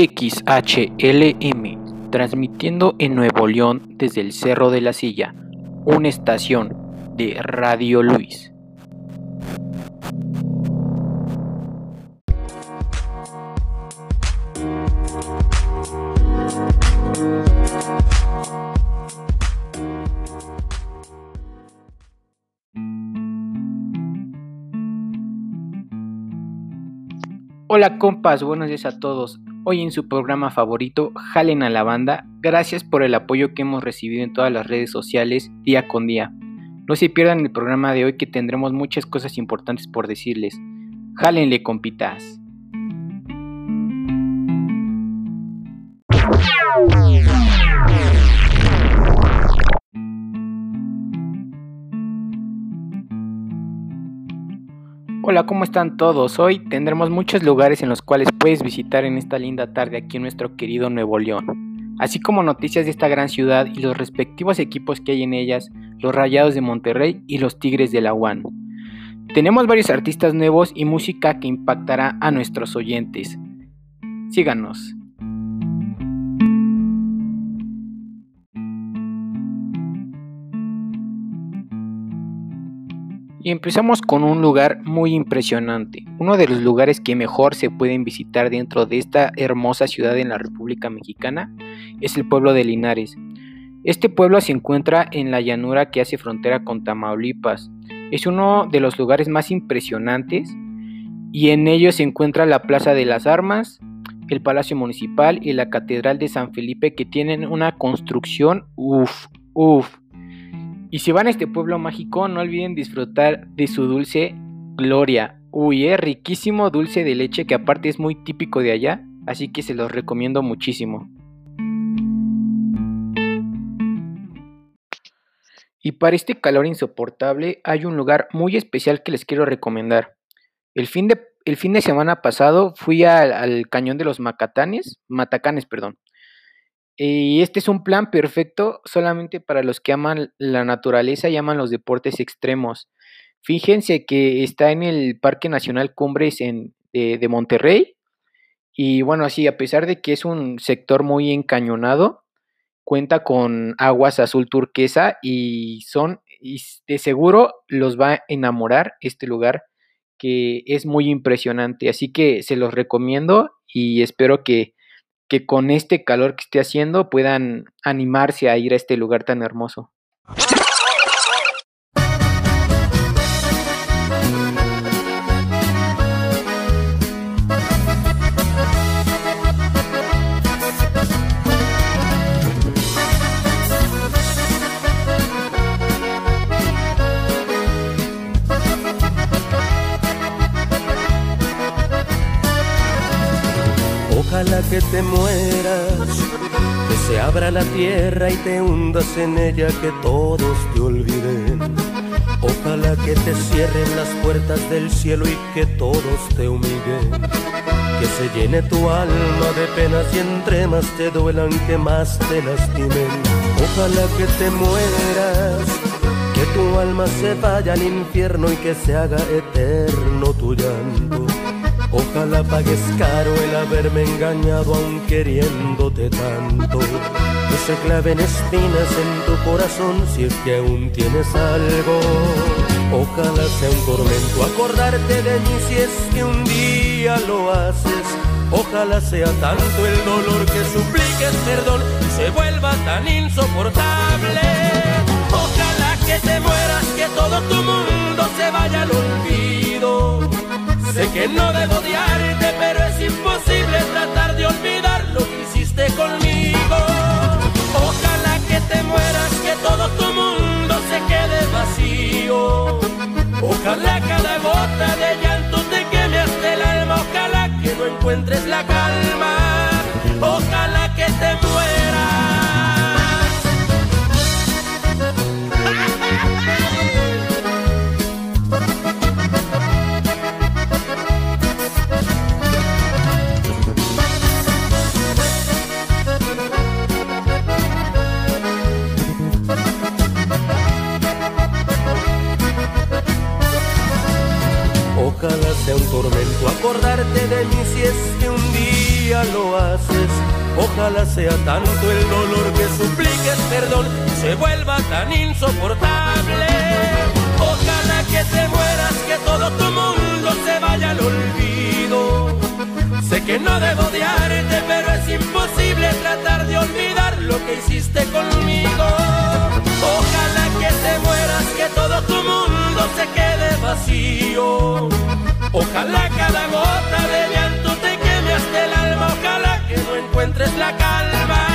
XHLM, transmitiendo en Nuevo León desde el Cerro de la Silla, una estación de Radio Luis. Hola compas, buenos días a todos. Hoy en su programa favorito, Jalen a la banda, gracias por el apoyo que hemos recibido en todas las redes sociales día con día. No se pierdan el programa de hoy que tendremos muchas cosas importantes por decirles. Jálenle compitas. Hola, ¿cómo están todos? Hoy tendremos muchos lugares en los cuales puedes visitar en esta linda tarde aquí en nuestro querido Nuevo León, así como noticias de esta gran ciudad y los respectivos equipos que hay en ellas, los Rayados de Monterrey y los Tigres de la UAN. Tenemos varios artistas nuevos y música que impactará a nuestros oyentes. Síganos. Y empezamos con un lugar muy impresionante, uno de los lugares que mejor se pueden visitar dentro de esta hermosa ciudad en la República Mexicana es el pueblo de Linares. Este pueblo se encuentra en la llanura que hace frontera con Tamaulipas. Es uno de los lugares más impresionantes y en ello se encuentra la Plaza de las Armas, el Palacio Municipal y la Catedral de San Felipe que tienen una construcción uff, uff, y si van a este pueblo mágico, no olviden disfrutar de su dulce Gloria. Uy, es riquísimo dulce de leche que aparte es muy típico de allá, así que se los recomiendo muchísimo. Y para este calor insoportable hay un lugar muy especial que les quiero recomendar. El fin de, el fin de semana pasado fui al, al cañón de los Macatanes, Matacanes, perdón. Y este es un plan perfecto solamente para los que aman la naturaleza y aman los deportes extremos. Fíjense que está en el Parque Nacional Cumbres en, de, Monterrey. Y bueno, así, a pesar de que es un sector muy encañonado, cuenta con aguas azul turquesa y son, y de seguro los va a enamorar este lugar que es muy impresionante. Así que se los recomiendo y espero que que con este calor que esté haciendo puedan animarse a ir a este lugar tan hermoso. Que te mueras, que se abra la tierra y te hundas en ella, que todos te olviden. Ojalá que te cierren las puertas del cielo y que todos te humillen. Que se llene tu alma de penas y entre más te duelan, que más te lastimen. Ojalá que te mueras, que tu alma se vaya al infierno y que se haga eterno tu llanto Ojalá pagues caro el haberme engañado aun queriéndote tanto. Que se claven espinas en tu corazón si es que aún tienes algo. Ojalá sea un tormento acordarte de mí si es que un día lo haces. Ojalá sea tanto el dolor que supliques perdón y se vuelva tan insoportable. Ojalá que te mueras, que todo tu mundo se vaya al olvido Sé que no debo odiarte, pero es imposible tratar de olvidar lo que hiciste conmigo. Ojalá que te mueras, que todo tu mundo se quede vacío. Ojalá cada gota de llanto te queme hasta el alma. Ojalá que no encuentres la calma. Acordarte de mí si es que un día lo haces. Ojalá sea tanto el dolor que supliques perdón se vuelva tan insoportable. Ojalá que te mueras, que todo tu mundo se vaya al olvido. Sé que no debo odiarte, pero es imposible tratar de olvidar lo que hiciste conmigo. Ojalá que te mueras, que todo tu mundo se quede vacío. Ojalá cada gota de llanto te queme hasta el alma. Ojalá que no encuentres la calma.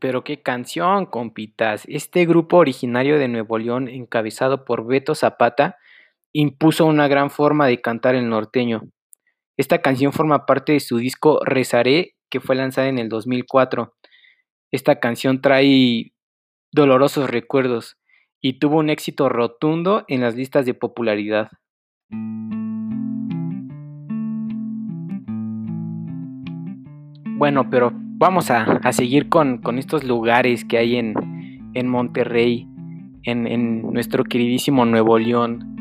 Pero qué canción, compitas. Este grupo originario de Nuevo León, encabezado por Beto Zapata, impuso una gran forma de cantar el norteño. Esta canción forma parte de su disco Rezaré, que fue lanzada en el 2004. Esta canción trae dolorosos recuerdos y tuvo un éxito rotundo en las listas de popularidad. Bueno, pero vamos a, seguir con, estos lugares que hay en, Monterrey, en, nuestro queridísimo Nuevo León.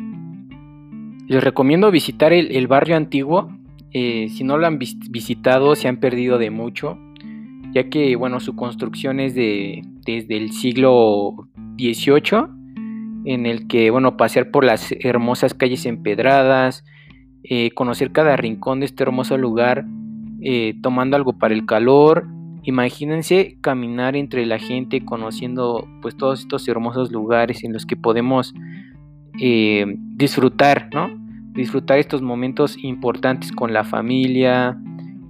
Les recomiendo visitar el, barrio antiguo. Eh, si no lo han visitado, se han perdido de mucho, ya que bueno, su construcción es de, desde el siglo XVIII, en el que bueno, pasear por las hermosas calles empedradas, eh, conocer cada rincón de este hermoso lugar, eh, tomando algo para el calor. Imagínense caminar entre la gente, conociendo pues todos estos hermosos lugares en los que podemos eh, disfrutar, ¿no? Disfrutar estos momentos importantes con la familia.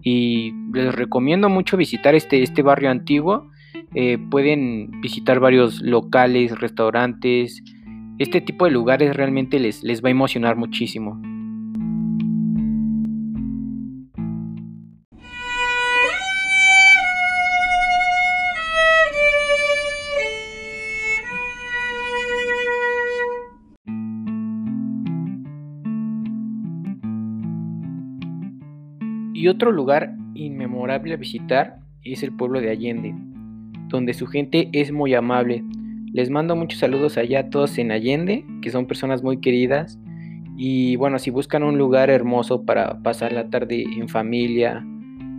Y les recomiendo mucho visitar este, este barrio antiguo. Eh, pueden visitar varios locales, restaurantes. Este tipo de lugares realmente les, les va a emocionar muchísimo. Y otro lugar inmemorable a visitar es el pueblo de Allende, donde su gente es muy amable. Les mando muchos saludos allá a todos en Allende, que son personas muy queridas. Y bueno, si buscan un lugar hermoso para pasar la tarde en familia,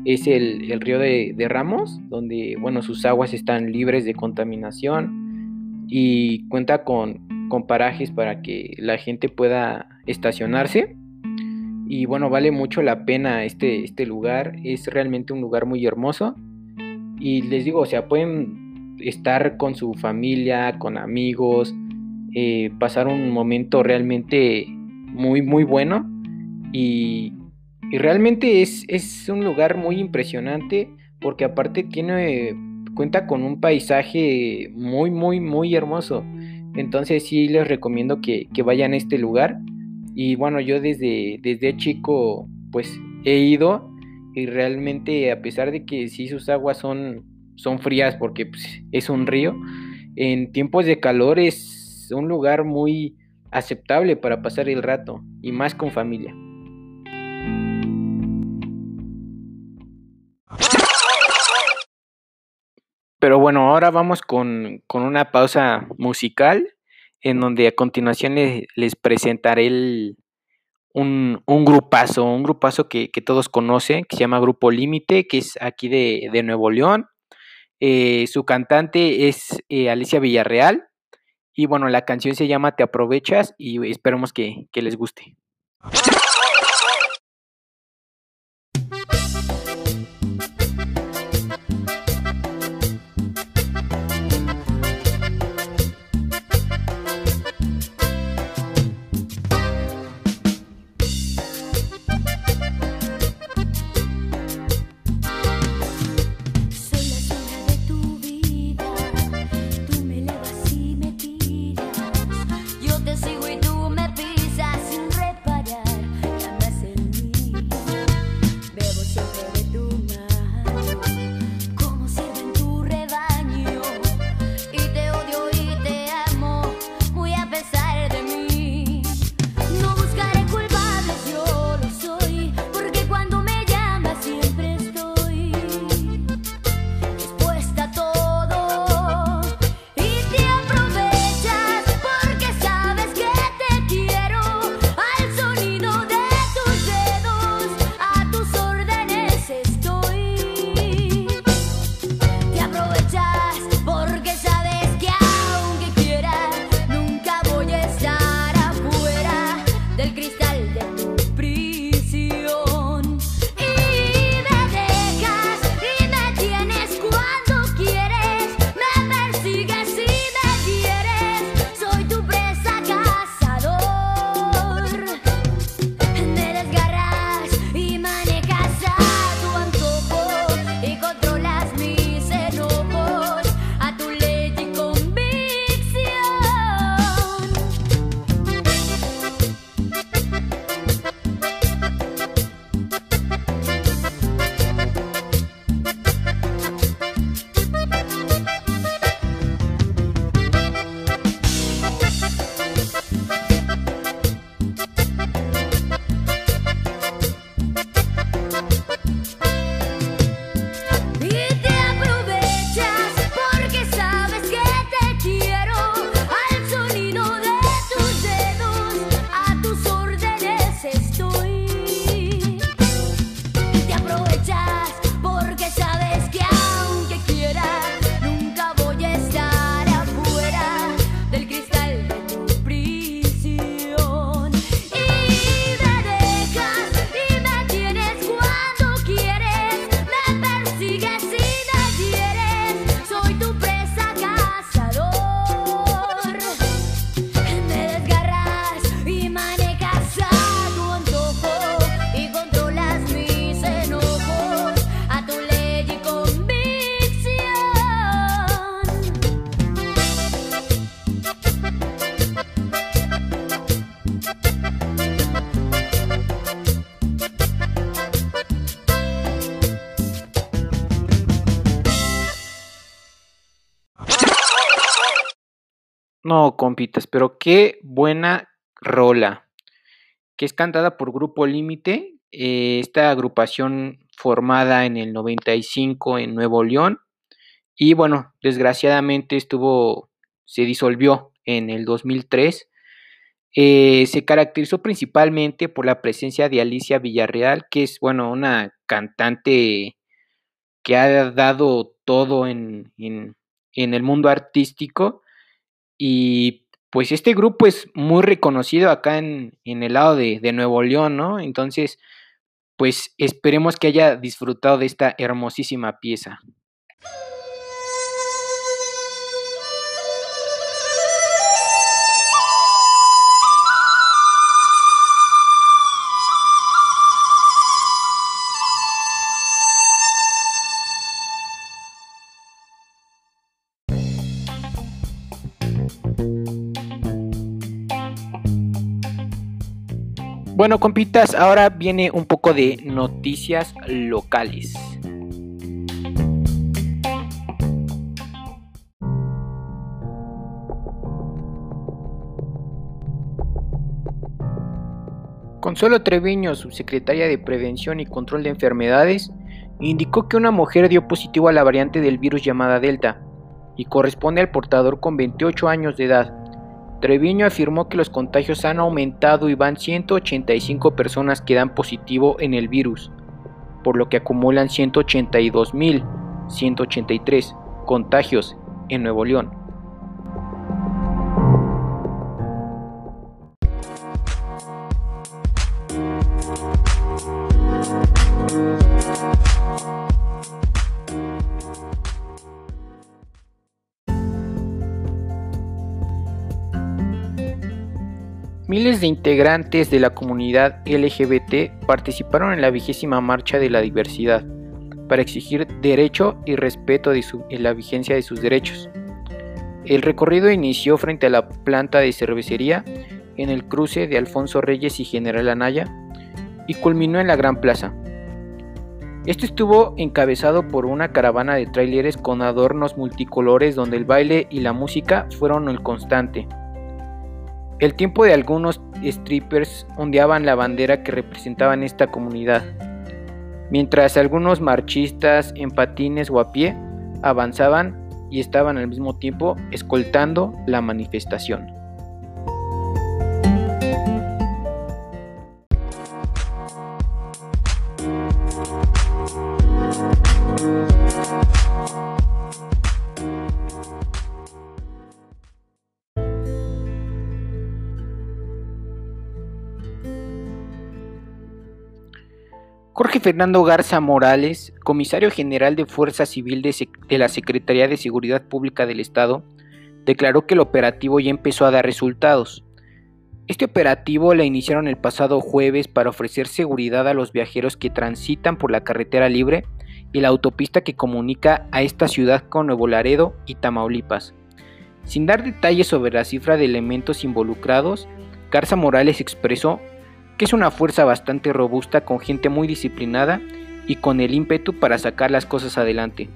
es el, río de, de, Ramos, donde bueno, sus aguas están libres de contaminación y cuenta con, con parajes para que la gente pueda estacionarse y bueno, vale mucho la pena este, este lugar, es realmente un lugar muy hermoso. Y les digo, o sea, pueden estar con su familia, con amigos, eh, pasar un momento realmente muy, muy bueno. Y, realmente es, es, un lugar muy impresionante porque aparte tiene, cuenta con un paisaje muy, muy, muy hermoso. Entonces sí les recomiendo que, que vayan a este lugar. Y bueno, yo desde, desde chico pues he ido y realmente a pesar de que sí sus aguas son, son frías porque pues, es un río, en tiempos de calor es un lugar muy aceptable para pasar el rato y más con familia. Pero bueno, ahora vamos con, con una pausa musical en donde a continuación les, presentaré un, grupazo, un grupazo que, todos conocen, que se llama Grupo Límite, que es aquí de, Nuevo León. Eh, su cantante es eh, Alicia Villarreal. Y bueno, la canción se llama Te aprovechas y esperemos que, que les guste. No, compitas, pero qué buena rola, que es cantada por Grupo Límite, eh, esta agrupación formada en el 95 en Nuevo León, y bueno, desgraciadamente estuvo, se disolvió en el 2003. Eh, se caracterizó principalmente por la presencia de Alicia Villarreal, que es, bueno, una cantante que ha dado todo en, en, en el mundo artístico y pues este grupo es muy reconocido acá en, en el lado de, de, Nuevo León, ¿no? Entonces, pues esperemos que haya disfrutado de esta hermosísima pieza. Bueno, compitas, ahora viene un poco de noticias locales. Consuelo Treviño, subsecretaria de Prevención y Control de Enfermedades, indicó que una mujer dio positivo a la variante del virus llamada Delta y corresponde al portador con 28 años de edad. Treviño afirmó que los contagios han aumentado y van 185 personas que dan positivo en el virus, por lo que acumulan 182.183 contagios en Nuevo León. Integrantes de la comunidad LGBT participaron en la vigésima marcha de la diversidad para exigir derecho y respeto de la vigencia de sus derechos. El recorrido inició frente a la planta de cervecería en el cruce de Alfonso Reyes y General Anaya y culminó en la Gran Plaza. Esto estuvo encabezado por una caravana de tráileres con adornos multicolores donde el baile y la música fueron el constante. El tiempo de algunos strippers ondeaban la bandera que representaban esta comunidad, mientras algunos marchistas en patines o a pie avanzaban y estaban al mismo tiempo escoltando la manifestación. Fernando Garza Morales, comisario general de Fuerza Civil de, la Secretaría de Seguridad Pública del Estado, declaró que el operativo ya empezó a dar resultados. Este operativo la iniciaron el pasado jueves para ofrecer seguridad a los viajeros que transitan por la carretera libre y la autopista que comunica a esta ciudad con Nuevo Laredo y Tamaulipas. Sin dar detalles sobre la cifra de elementos involucrados, Garza Morales expresó que es una fuerza bastante robusta con gente muy disciplinada y con el ímpetu para sacar las cosas adelante,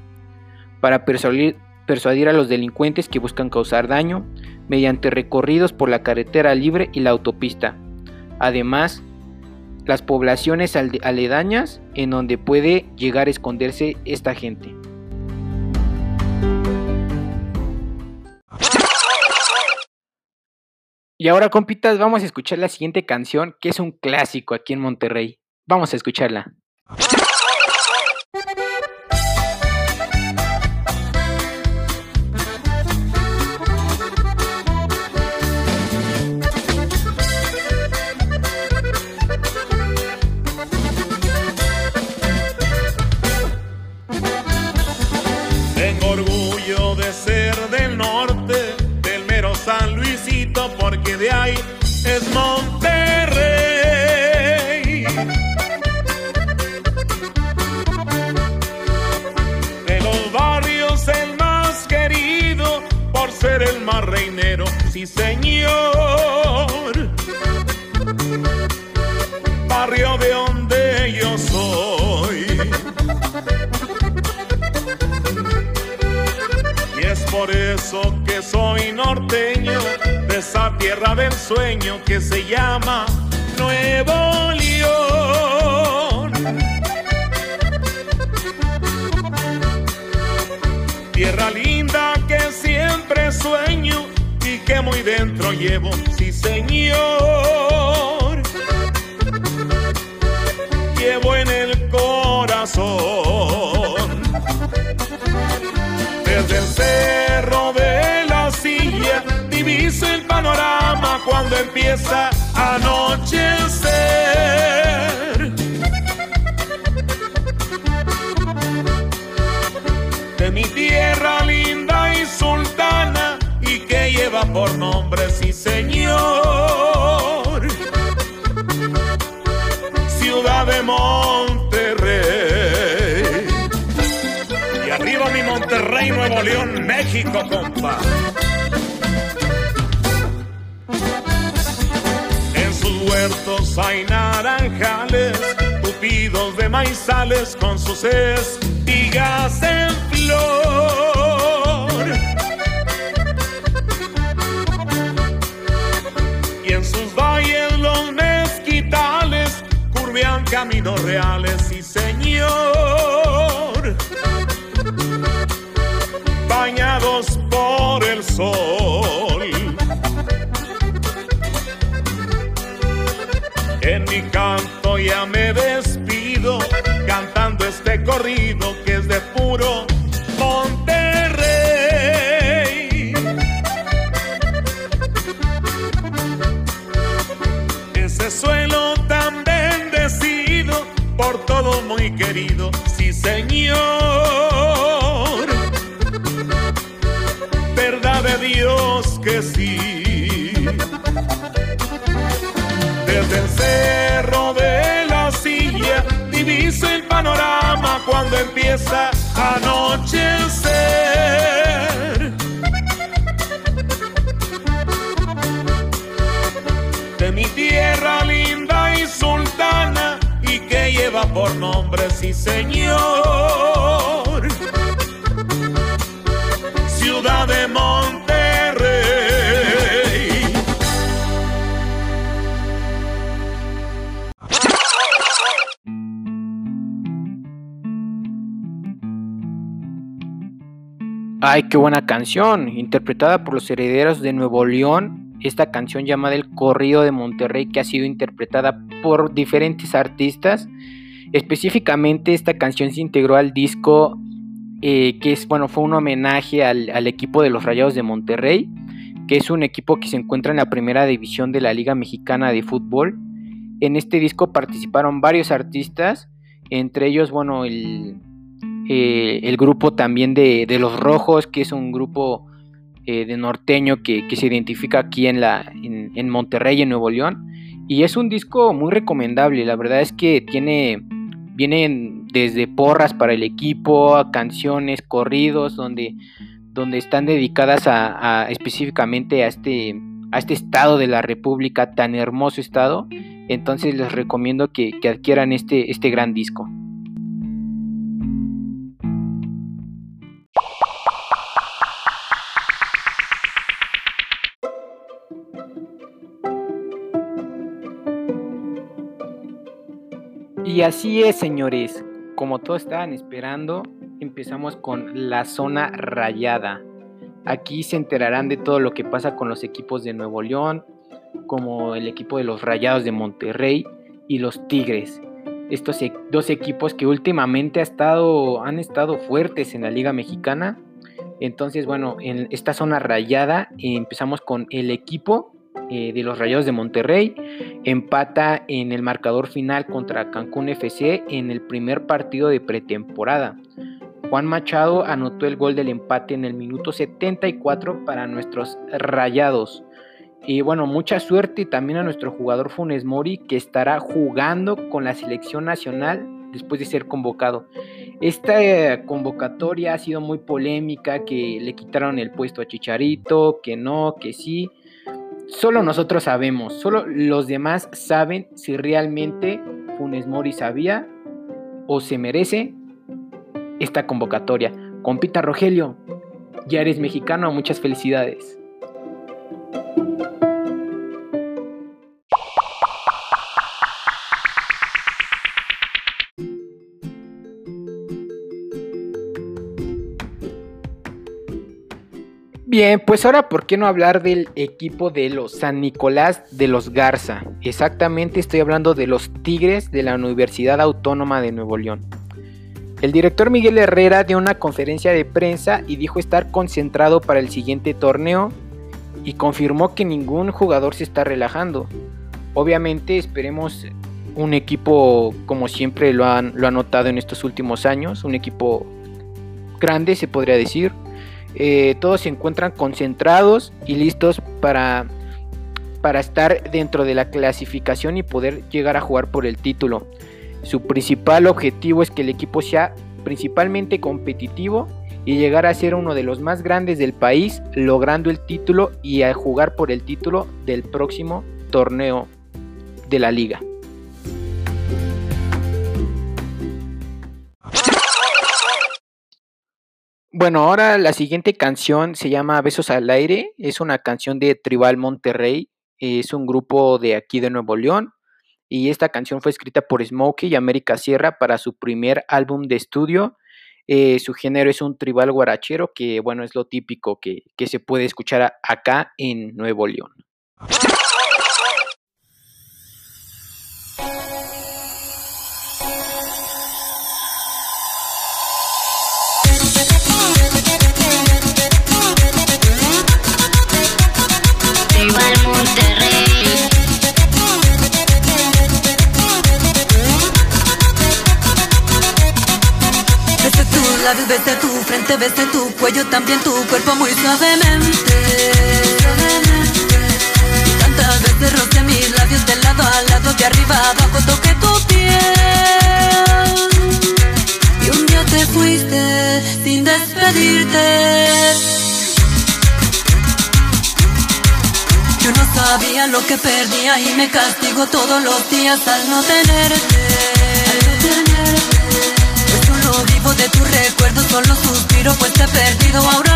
para persuadir, persuadir a los delincuentes que buscan causar daño mediante recorridos por la carretera libre y la autopista. Además, las poblaciones aledañas en donde puede llegar a esconderse esta gente. Y ahora, compitas, vamos a escuchar la siguiente canción, que es un clásico aquí en Monterrey. Vamos a escucharla. Sí señor. Barrio de donde yo soy. Y es por eso que soy norteño esa tierra del sueño que se llama Nuevo León. Tierra linda que muy dentro llevo, sí señor. Llevo en el corazón. Desde el cerro de la silla diviso el panorama cuando empieza a anochecer. Por nombre, sí señor, ciudad de Monterrey. Y arriba mi Monterrey, Nuevo León, México, compa. En sus huertos hay naranjales, tupidos de maizales con sus espigas en flor. Caminos reales, y señor. Bañados por el sol. En mi canto ya me despido, cantando este corrido querido, sí señor. Verdad de Dios que sí. Desde el cerro de la silla diviso el panorama cuando empieza a anochecer. Sí señor, ciudad de Monterrey. Ay, qué buena canción, interpretada por los herederos de Nuevo León. Esta canción llamada El Corrido de Monterrey, que ha sido interpretada por diferentes artistas. Específicamente, esta canción se integró al disco eh, que es, bueno, fue un homenaje al, al equipo de los Rayados de Monterrey, que es un equipo que se encuentra en la primera división de la Liga Mexicana de Fútbol. En este disco participaron varios artistas, entre ellos, bueno, el, eh, el grupo también de, de, Los Rojos, que es un grupo eh, de norteño que, que, se identifica aquí en, la, en, en, Monterrey, en Nuevo León. Y es un disco muy recomendable, la verdad es que tiene, vienen desde porras para el equipo, a canciones, corridos, donde, donde están dedicadas a, específicamente a este, a este estado de la República, tan hermoso estado. Entonces les recomiendo que, que adquieran este, este gran disco. Y así es, señores. Como todos estaban esperando, empezamos con la zona rayada. Aquí se enterarán de todo lo que pasa con los equipos de Nuevo León, como el equipo de los Rayados de Monterrey y los Tigres. Estos e dos equipos que últimamente han estado fuertes en la Liga Mexicana. Entonces, bueno, en esta zona rayada empezamos con el equipo eh, de los Rayados de Monterrey. Empata en el marcador final contra Cancún FC en el primer partido de pretemporada. Juan Machado anotó el gol del empate en el minuto 74 para nuestros Rayados. Y bueno, mucha suerte también a nuestro jugador Funes Mori que estará jugando con la selección nacional después de ser convocado. Esta eh, convocatoria ha sido muy polémica, que le quitaron el puesto a Chicharito, que no, que sí. Solo nosotros sabemos, solo los demás saben si realmente Funes Mori sabía o se merece esta convocatoria. Compita Rogelio, ya eres mexicano, muchas felicidades. Bien, pues ahora, ¿por qué no hablar del equipo de los San Nicolás de los Garza? Exactamente estoy hablando de los Tigres de la Universidad Autónoma de Nuevo León. El director Miguel Herrera dio una conferencia de prensa y dijo estar concentrado para el siguiente torneo y confirmó que ningún jugador se está relajando. Obviamente esperemos un equipo como siempre lo han, lo notado en estos últimos años, un equipo grande se podría decir. Eh, todos se encuentran concentrados y listos para, para estar dentro de la clasificación y poder llegar a jugar por el título. Su principal objetivo es que el equipo sea principalmente competitivo y llegar a ser uno de los más grandes del país, logrando el título y a jugar por el título del próximo torneo de la liga. Bueno, ahora la siguiente canción se llama Besos al Aire, es una canción de Tribal Monterrey, es un grupo de aquí de Nuevo León y esta canción fue escrita por Smokey y América Sierra para su primer álbum de estudio. Eh, su género es un tribal guarachero que bueno es lo típico que, que se puede escuchar acá en Nuevo León. Veste tu frente, veste tu cuello, también tu cuerpo muy suavemente. Tantas veces roce mis labios de lado a lado, de arriba a abajo toqué tu piel. Y un día te fuiste sin despedirte. Yo no sabía lo que perdía y me castigo todos los días al no tenerte suspiro pues te he perdido, ahora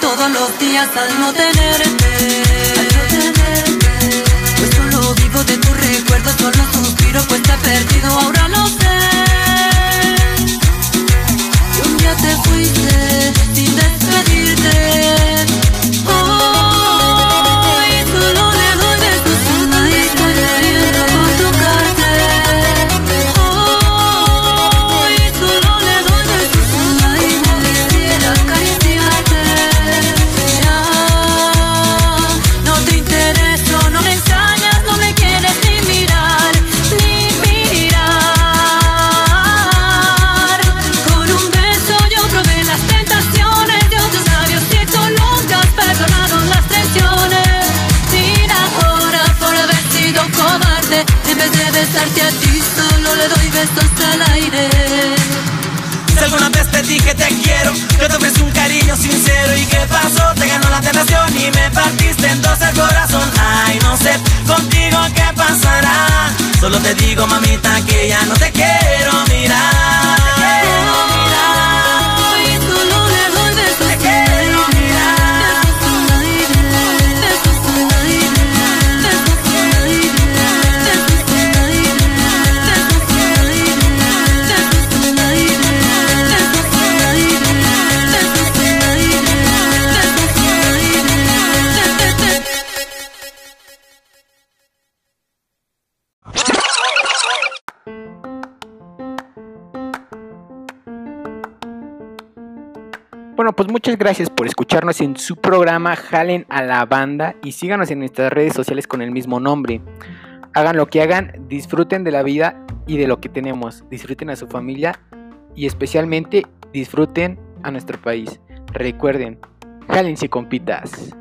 todos los días al no tenerte. Pues solo vivo de tu recuerdo, solo suspiro, pues te he perdido, ahora lo sé. Y un día te fuiste Pues muchas gracias por escucharnos en su programa Jalen a la banda y síganos en nuestras redes sociales con el mismo nombre. Hagan lo que hagan, disfruten de la vida y de lo que tenemos. Disfruten a su familia y especialmente disfruten a nuestro país. Recuerden, jálense compitas.